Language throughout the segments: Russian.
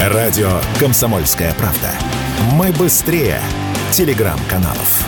Радио «Комсомольская правда». Мы быстрее телеграм-каналов.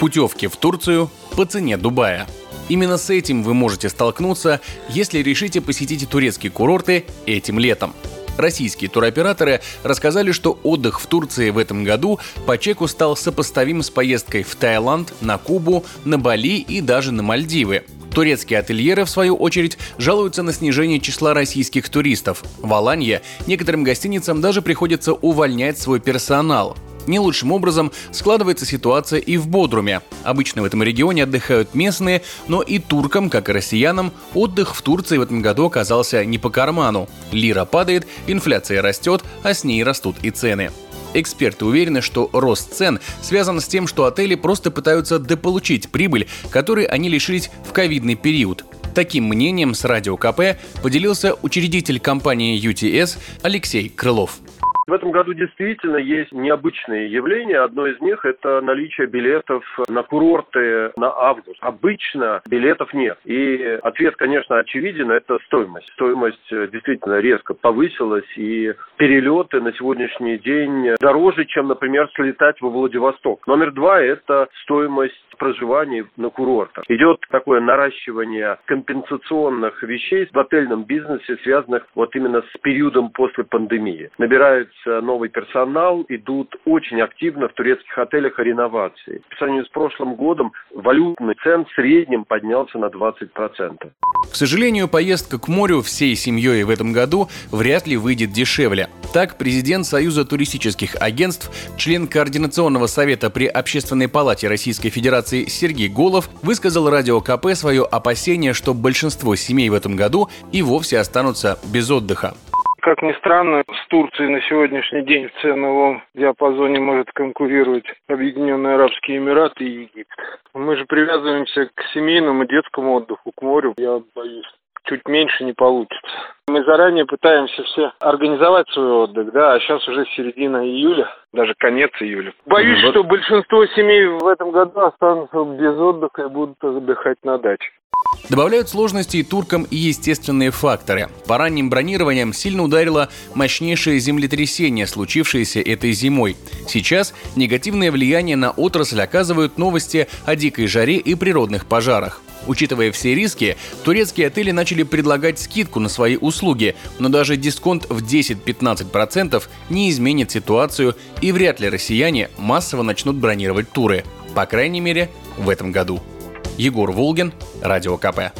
Путевки в Турцию по цене Дубая. Именно с этим вы можете столкнуться, если решите посетить турецкие курорты этим летом. Российские туроператоры рассказали, что отдых в Турции в этом году по чеку стал сопоставим с поездкой в Таиланд, на Кубу, на Бали и даже на Мальдивы. Турецкие ательеры, в свою очередь, жалуются на снижение числа российских туристов. В Аланье некоторым гостиницам даже приходится увольнять свой персонал. Не лучшим образом складывается ситуация и в Бодруме. Обычно в этом регионе отдыхают местные, но и туркам, как и россиянам, отдых в Турции в этом году оказался не по карману. Лира падает, инфляция растет, а с ней растут и цены. Эксперты уверены, что рост цен связан с тем, что отели просто пытаются дополучить прибыль, которой они лишились в ковидный период. Таким мнением с Радио КП поделился учредитель компании UTS Алексей Крылов. В этом году действительно есть необычные явления. Одно из них – это наличие билетов на курорты на август. Обычно билетов нет. И ответ, конечно, очевиден – это стоимость. Стоимость э, действительно резко повысилась, и перелеты на сегодняшний день дороже, чем, например, слетать во Владивосток. Номер два – это стоимость проживания на курортах. Идет такое наращивание компенсационных вещей в отельном бизнесе, связанных вот именно с периодом после пандемии. Набирают новый персонал, идут очень активно в турецких отелях реновации. По сравнению с прошлым годом валютный цен в среднем поднялся на 20%. К сожалению, поездка к морю всей семьей в этом году вряд ли выйдет дешевле. Так, президент Союза туристических агентств, член Координационного совета при Общественной палате Российской Федерации Сергей Голов высказал радио КП свое опасение, что большинство семей в этом году и вовсе останутся без отдыха. Как ни странно, с Турцией на сегодняшний день в ценовом диапазоне может конкурировать Объединенные Арабские Эмираты и Египет. Мы же привязываемся к семейному детскому отдыху, к морю. Я боюсь, чуть меньше не получится. Мы заранее пытаемся все организовать свой отдых, да, а сейчас уже середина июля, даже конец июля. Боюсь, вот. что большинство семей в этом году останутся без отдыха и будут отдыхать на даче. Добавляют сложности и туркам и естественные факторы. По ранним бронированиям сильно ударило мощнейшее землетрясение, случившееся этой зимой. Сейчас негативное влияние на отрасль оказывают новости о дикой жаре и природных пожарах. Учитывая все риски, турецкие отели начали предлагать скидку на свои услуги, но даже дисконт в 10-15% не изменит ситуацию и вряд ли россияне массово начнут бронировать туры. По крайней мере, в этом году. Егор Волгин, Радио КП.